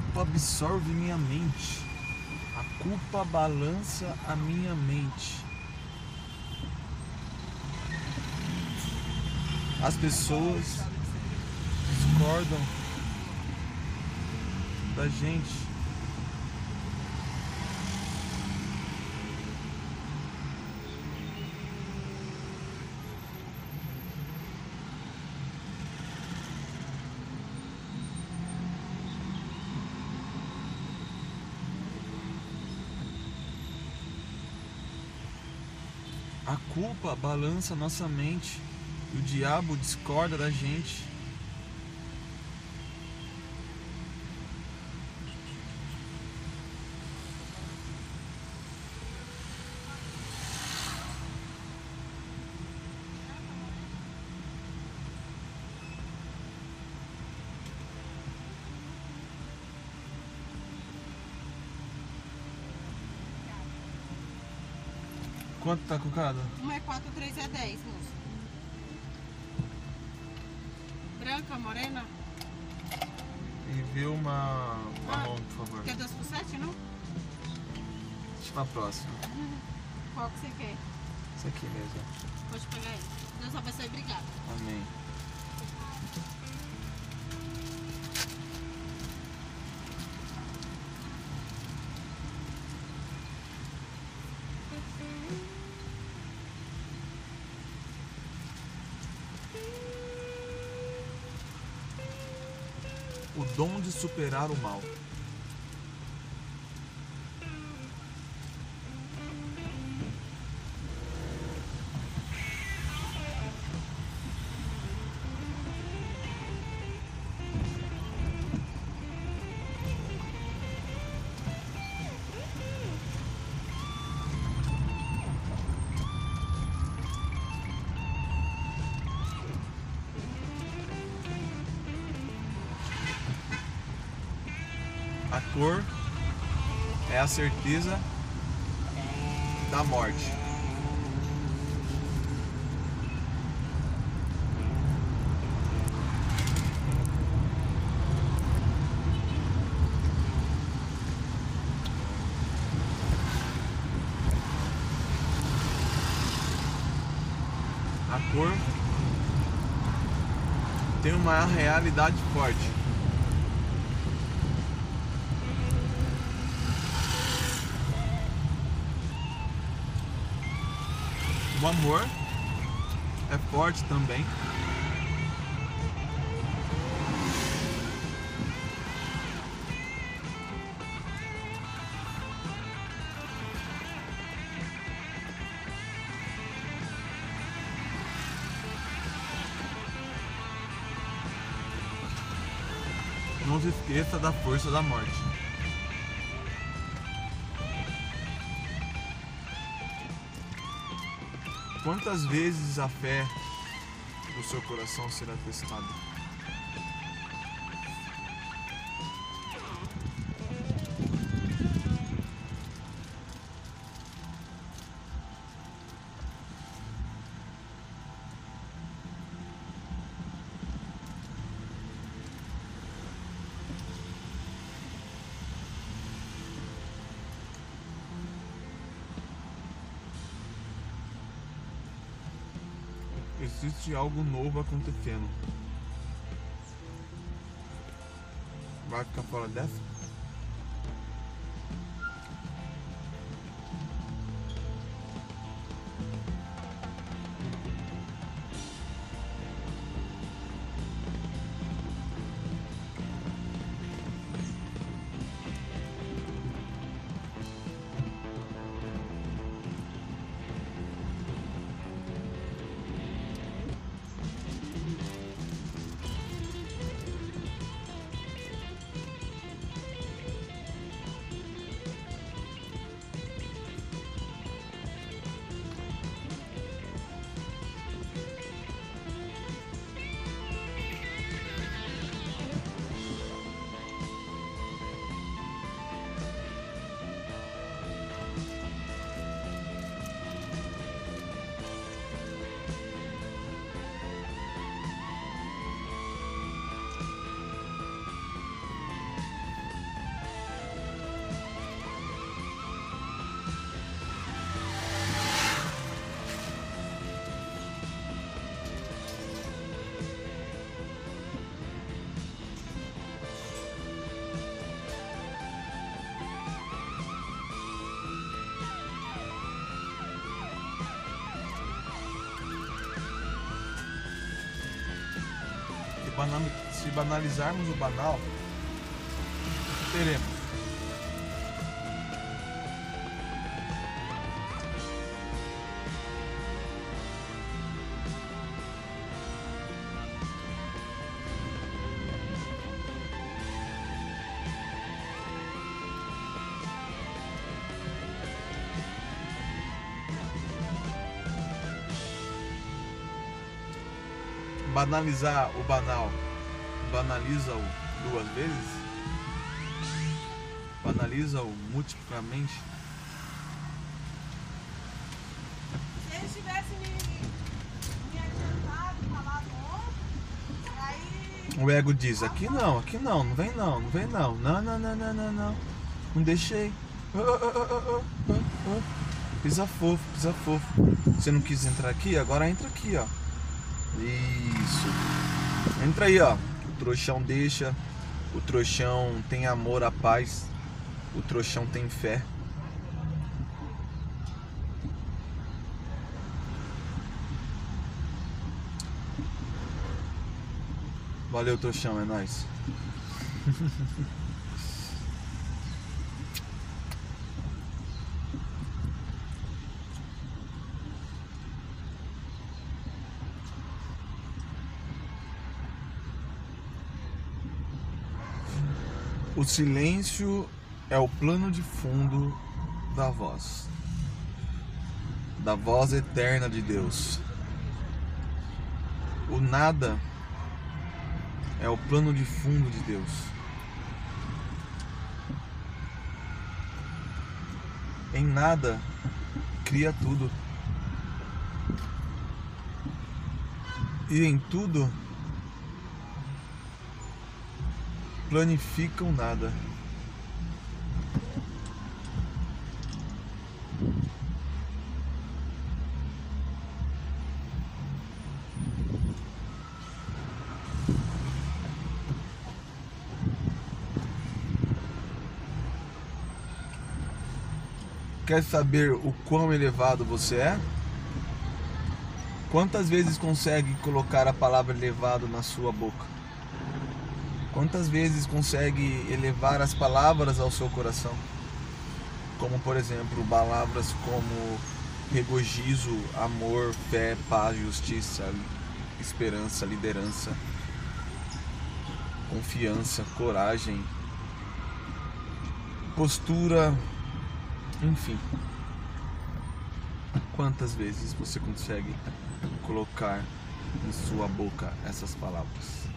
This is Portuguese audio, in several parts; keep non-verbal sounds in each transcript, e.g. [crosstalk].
culpa absorve minha mente. A culpa balança a minha mente. As pessoas discordam da gente. A culpa balança nossa mente e o diabo discorda da gente. Quanto tá cocada? Uma é 4, 3 é 10, moço. Branca, morena? E vê uma marrom, por favor. Quer 2 por 7, não? Deixa pra próxima. Qual que você quer? Isso aqui mesmo. Pode pegar aí. Deus abençoe, obrigada. Amém. Superar o mal. Cor é a certeza da morte. A cor tem uma realidade forte. O amor é forte também. Não se esqueça da força da morte. Quantas vezes a fé do seu coração será testada? Existe algo novo acontecendo. Vai ficar fora dessa? Se, banal, se banalizarmos o banal, teremos. Banalizar o banal, banaliza-o duas vezes, banaliza-o multiplicamente. Se eles tivessem me, me adiantado, falado ontem, aí. O ego diz, aqui não, aqui não, não vem não, não vem não, não, não, não, não, não, não, não deixei. Oh, oh, oh. Pisa fofo, pisa fofo. Você não quis entrar aqui? Agora entra aqui, ó. Isso. Entra aí, ó. O trouxão deixa. O trouxão tem amor à paz. O trouxão tem fé. Valeu, trouxão, é nóis. [laughs] O silêncio é o plano de fundo da voz, da voz eterna de Deus. O nada é o plano de fundo de Deus. Em nada cria tudo. E em tudo planificam nada. Quer saber o quão elevado você é? Quantas vezes consegue colocar a palavra elevado na sua boca? Quantas vezes consegue elevar as palavras ao seu coração? Como, por exemplo, palavras como regozijo, amor, fé, paz, justiça, esperança, liderança, confiança, coragem, postura, enfim. Quantas vezes você consegue colocar em sua boca essas palavras?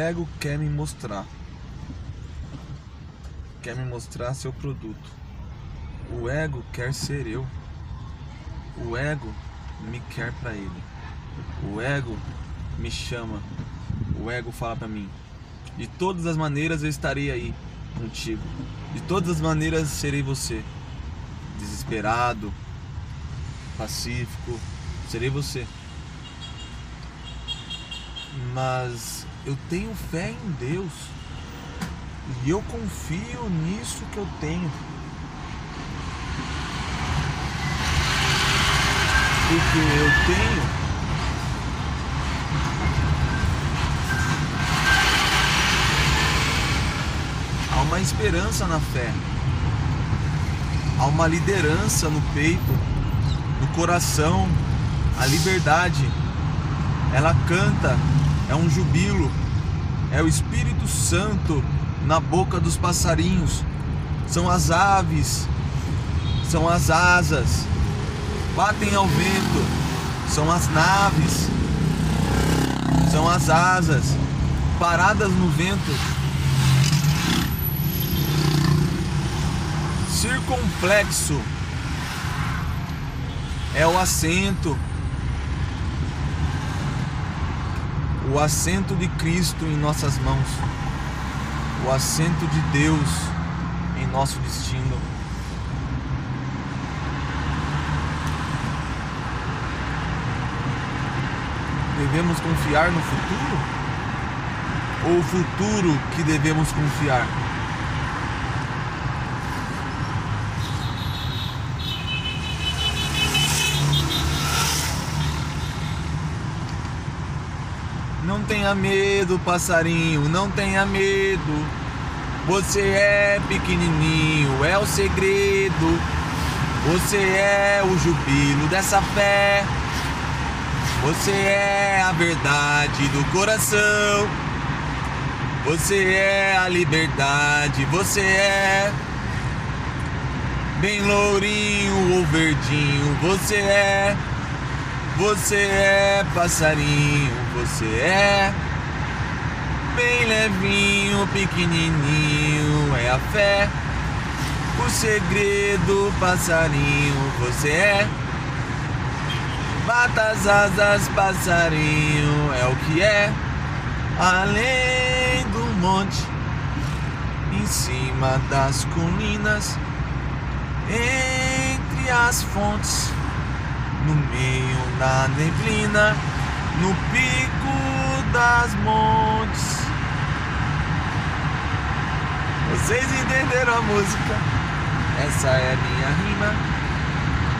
Ego quer me mostrar. Quer me mostrar seu produto. O ego quer ser eu. O ego me quer para ele. O ego me chama. O ego fala para mim: De todas as maneiras eu estarei aí contigo. De todas as maneiras serei você. Desesperado, pacífico, serei você. Mas eu tenho fé em Deus. E eu confio nisso que eu tenho. Porque eu tenho há uma esperança na fé. Há uma liderança no peito, no coração, a liberdade. Ela canta é um jubilo, é o Espírito Santo na boca dos passarinhos, são as aves, são as asas, batem ao vento, são as naves, são as asas. Paradas no vento. Circunflexo. É o assento o assento de Cristo em nossas mãos, o assento de Deus em nosso destino. Devemos confiar no futuro? ou o futuro que devemos confiar? Tenha medo, passarinho, não tenha medo. Você é pequenininho, é o segredo. Você é o jubilo dessa fé. Você é a verdade do coração. Você é a liberdade. Você é bem lourinho ou verdinho. Você é. Você é passarinho. Você é bem levinho, pequenininho. É a fé. O segredo, passarinho. Você é. Bata as asas, passarinho. É o que é. Além do monte, em cima das colinas, entre as fontes, no meio da neblina, no pico das montes. Vocês entenderam a música? Essa é a minha rima.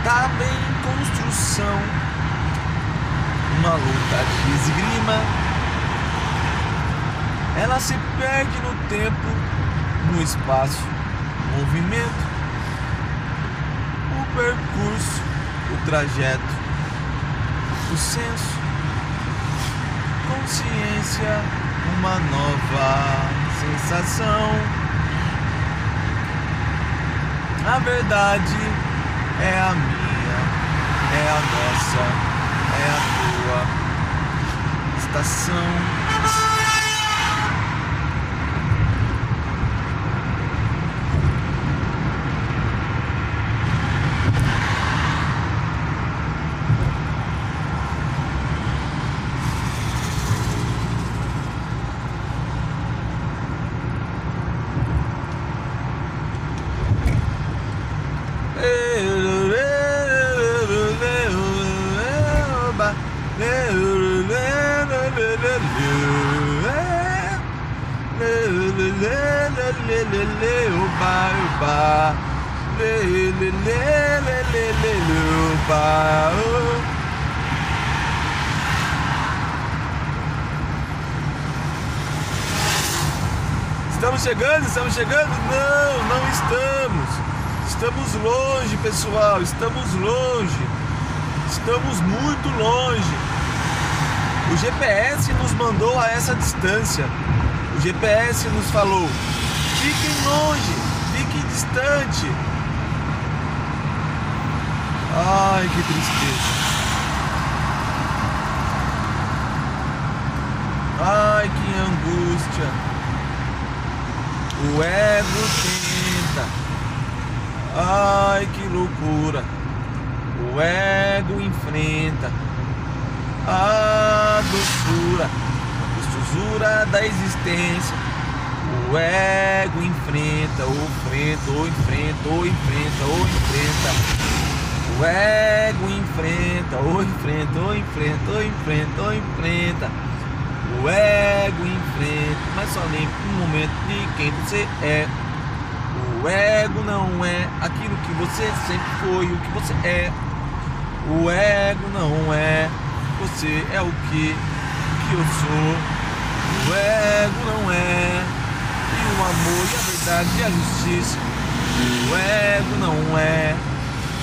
Tá bem em construção. Uma luta de esgrima ela se perde no tempo, no espaço, movimento, o percurso, o trajeto, o senso, consciência, uma nova sensação. A verdade é a minha, é a nossa, é a tua estação. Chegando, estamos chegando? Não, não estamos. Estamos longe, pessoal. Estamos longe. Estamos muito longe. O GPS nos mandou a essa distância. O GPS nos falou: fiquem longe, fiquem distante. Ai, que tristeza. Ai, que angústia. O ego tenta. Ai, que loucura. O ego enfrenta a doçura, a gostosura da existência. O ego enfrenta, ou enfrenta, ou enfrenta, ou enfrenta, ou enfrenta. O ego enfrenta, ou enfrenta, ou enfrenta, ou enfrenta, ou enfrenta. O ego enfrenta, mas só lembra um momento de quem você é. O ego não é aquilo que você sempre foi, o que você é. O ego não é, você é o que, que eu sou. O ego não é, e o amor e a verdade e a justiça. O ego não é,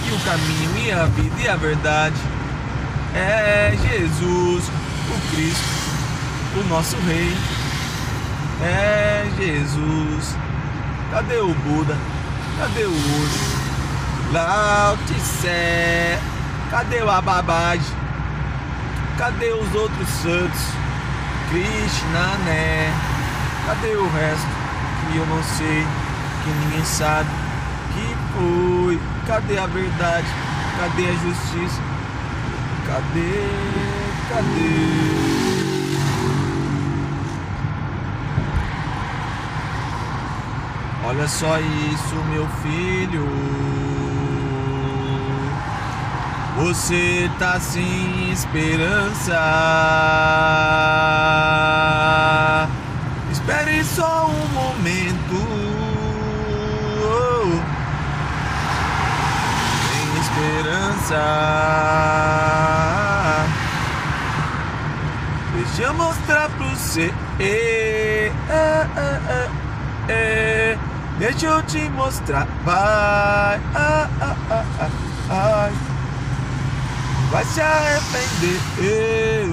e o caminho e a vida e a verdade é Jesus, o Cristo o nosso rei é Jesus. Cadê o Buda? Cadê o Uno? Lao Tse. Cadê o Ababade? Cadê os outros santos? Krishna, né? Cadê o resto? Que eu não sei, que ninguém sabe. Que foi? Cadê a verdade? Cadê a justiça? Cadê? Cadê? Olha só isso, meu filho. Você tá sem esperança. Espere só um momento. Oh. sem esperança. Deixa eu mostrar pra você. Eh, eh, eh. Deixa eu te mostrar. Vai. Ah, ah, ah, ah, ah. Vai se arrepender. É,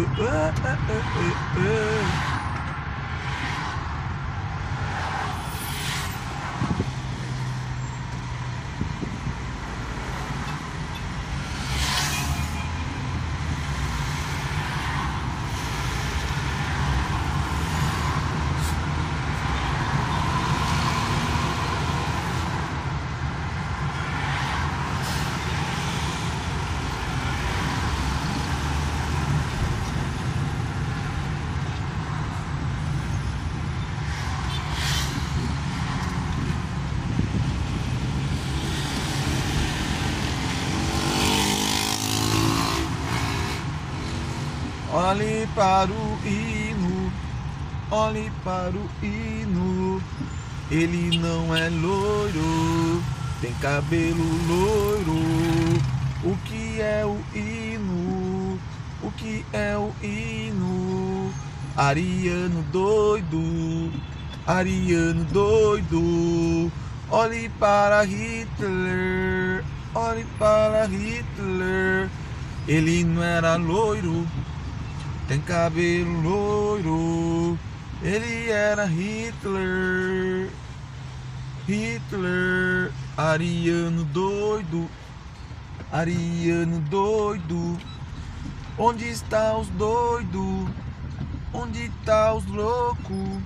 Olhe para o hino, olhe para o hino. Ele não é loiro, tem cabelo loiro. O que é o hino? O que é o hino? Ariano doido, Ariano doido. Olhe para Hitler, olhe para Hitler. Ele não era loiro, tem cabelo loiro. Ele era Hitler. Hitler, ariano doido. Ariano doido. Onde está os doidos? Onde está os loucos?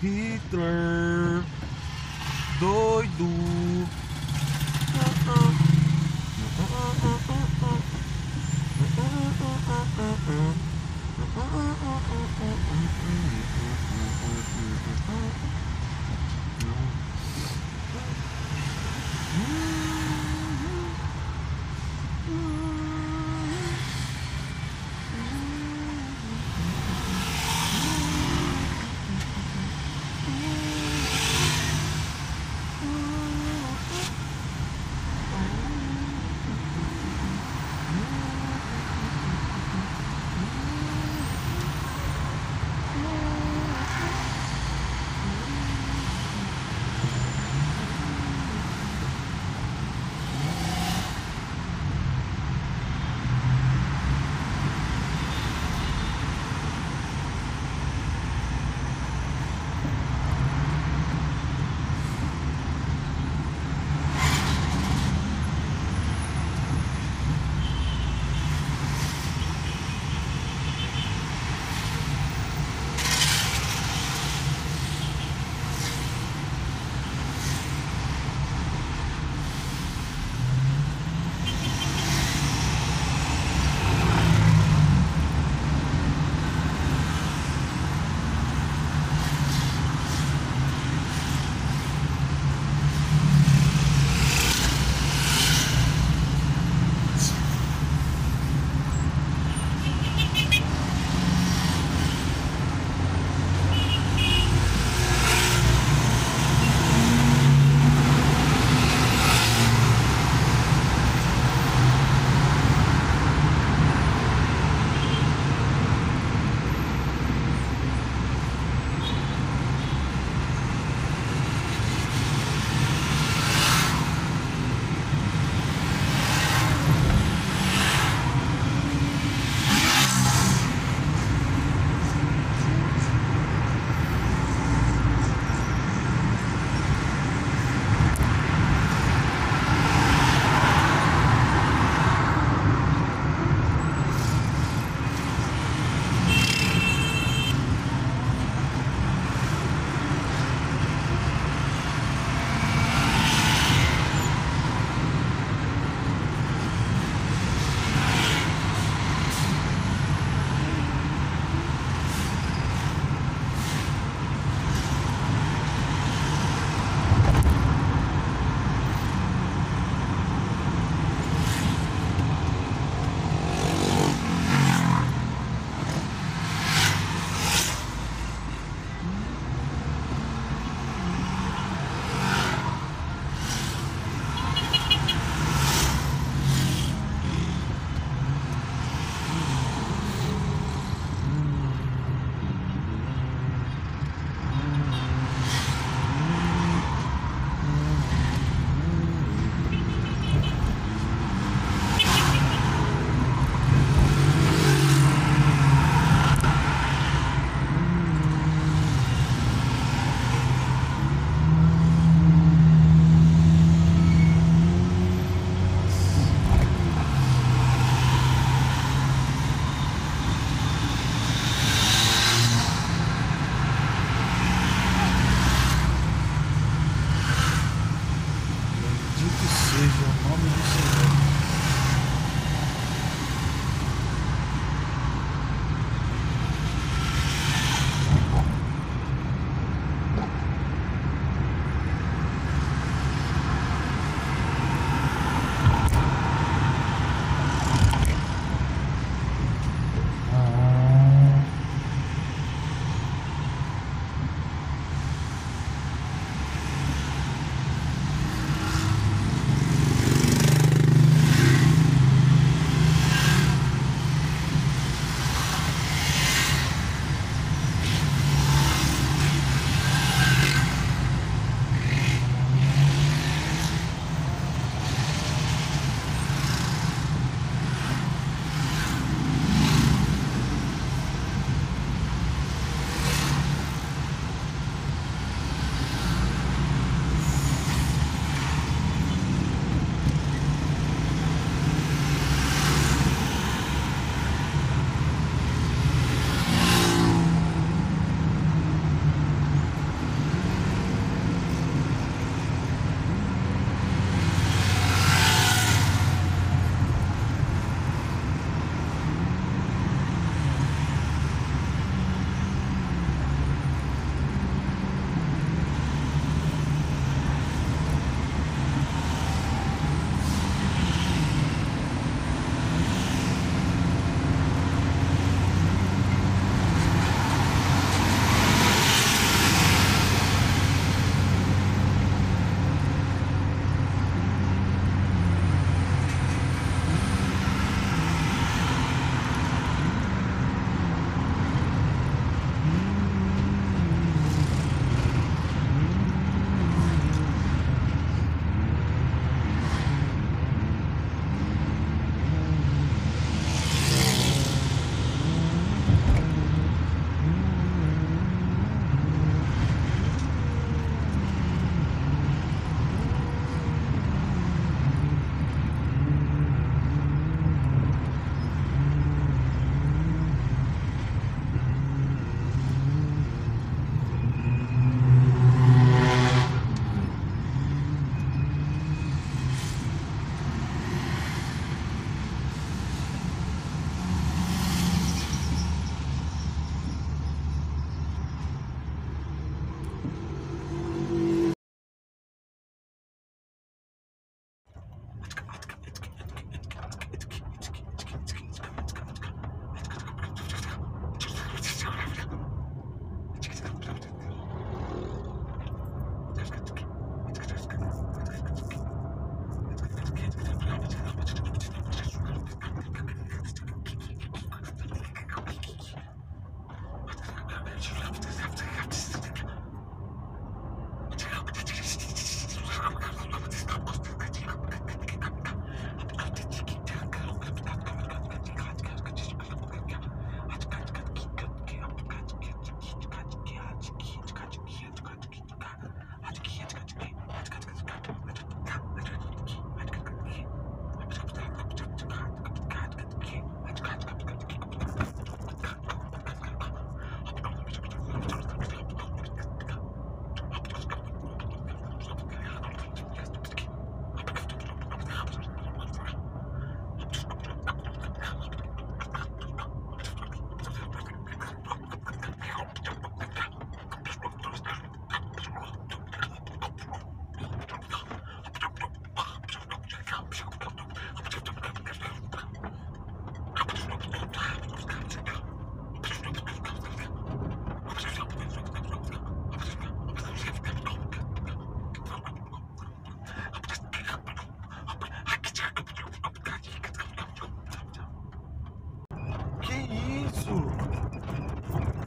Hitler, doido. Uh -uh. Mm-mm-mm-mm-mm-mm.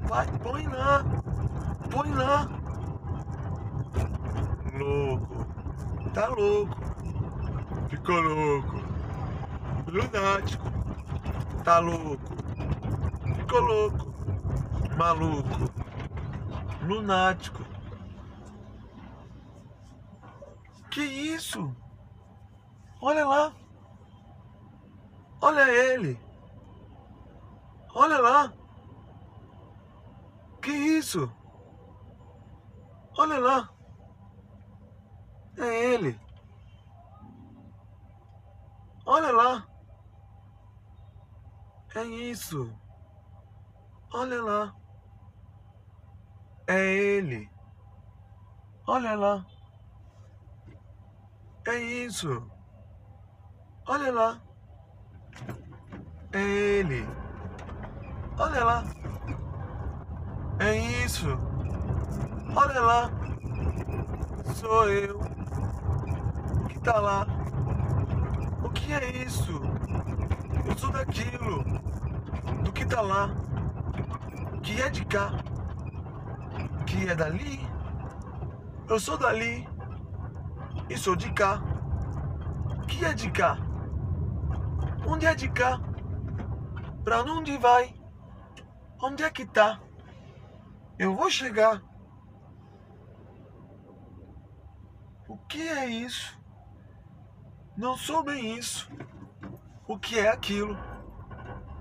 Vai, põe lá. Põe lá. Louco. Tá louco. Ficou louco. Lunático. Tá louco. Ficou louco. Maluco. Lunático. Que isso? Olha lá. Olha ele. Olha lá. Que isso? Olha lá. É ele. Olha lá. É isso. Olha lá. É ele. Olha lá. É isso. Olha lá. É ele. Olha lá. É isso. Olha lá. Sou eu. Que tá lá. O que é isso? Eu sou daquilo. Do que tá lá. Que é de cá. Que é dali. Eu sou dali. E sou de cá. Que é de cá? Onde é de cá? Pra onde vai? Onde é que tá? Eu vou chegar. O que é isso? Não sou bem isso. O que é aquilo?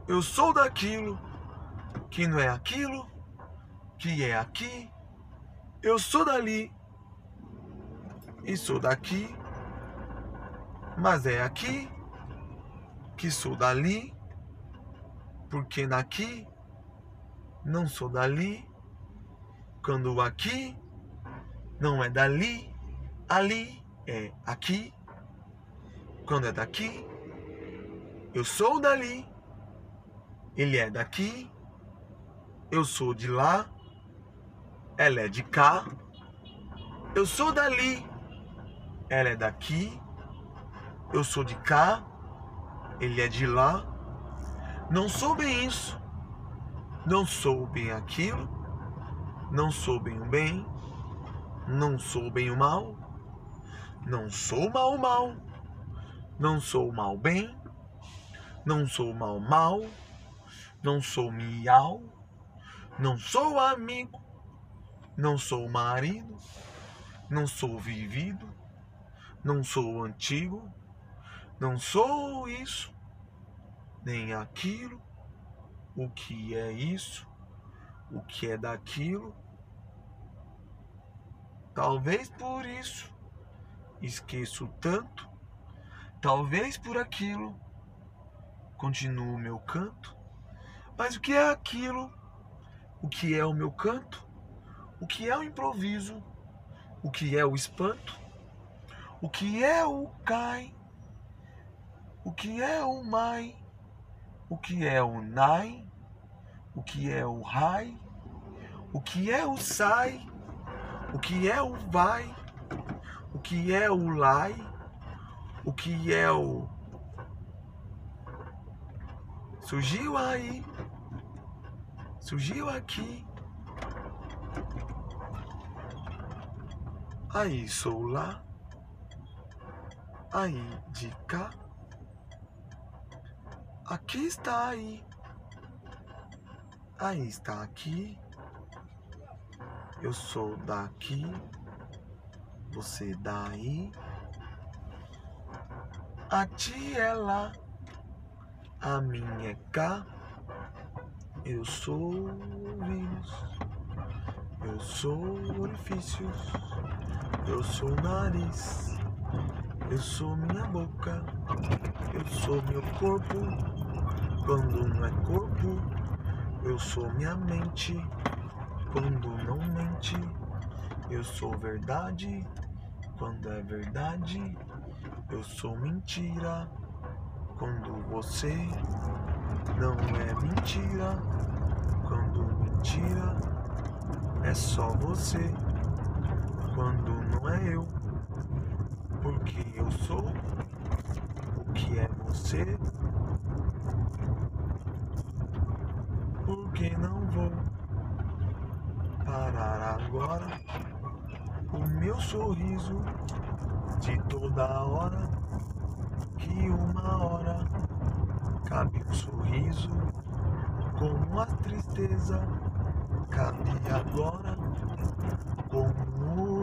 Eu sou daquilo que não é aquilo, que é aqui. Eu sou dali e sou daqui, mas é aqui que sou dali, porque naqui não sou dali. Quando aqui não é dali, ali é aqui. Quando é daqui, eu sou dali, ele é daqui, eu sou de lá, ela é de cá, eu sou dali, ela é daqui, eu sou de cá, ele é de lá. Não sou bem isso, não sou bem aquilo, não sou bem o bem, não sou bem o mal, não sou mal mal, não sou mal bem, não sou mal mal, não sou miau, não sou amigo, não sou marido, não sou vivido, não sou antigo, não sou isso, nem aquilo, o que é isso, o que é daquilo, Talvez por isso esqueço tanto, talvez por aquilo continuo o meu canto. Mas o que é aquilo? O que é o meu canto? O que é o improviso? O que é o espanto? O que é o cai? O que é o mai? O que é o nai? O que é o rai? O que é o sai? o que é o vai, o que é o lai, o que é o. Surgiu aí, surgiu aqui. Aí sou lá, aí de cá, aqui está aí, aí está aqui. Eu sou daqui, você daí. A ti é lá, a minha é cá. Eu sou vírus, eu sou orifícios, eu sou nariz, eu sou minha boca, eu sou meu corpo. Quando não é corpo, eu sou minha mente quando não mente, eu sou verdade. Quando é verdade, eu sou mentira. Quando você não é mentira, quando mentira é só você. Quando não é eu, porque eu sou o que é você. Porque não vou parar agora. O meu sorriso de toda hora, que uma hora cabe um sorriso, como a tristeza cabe agora, como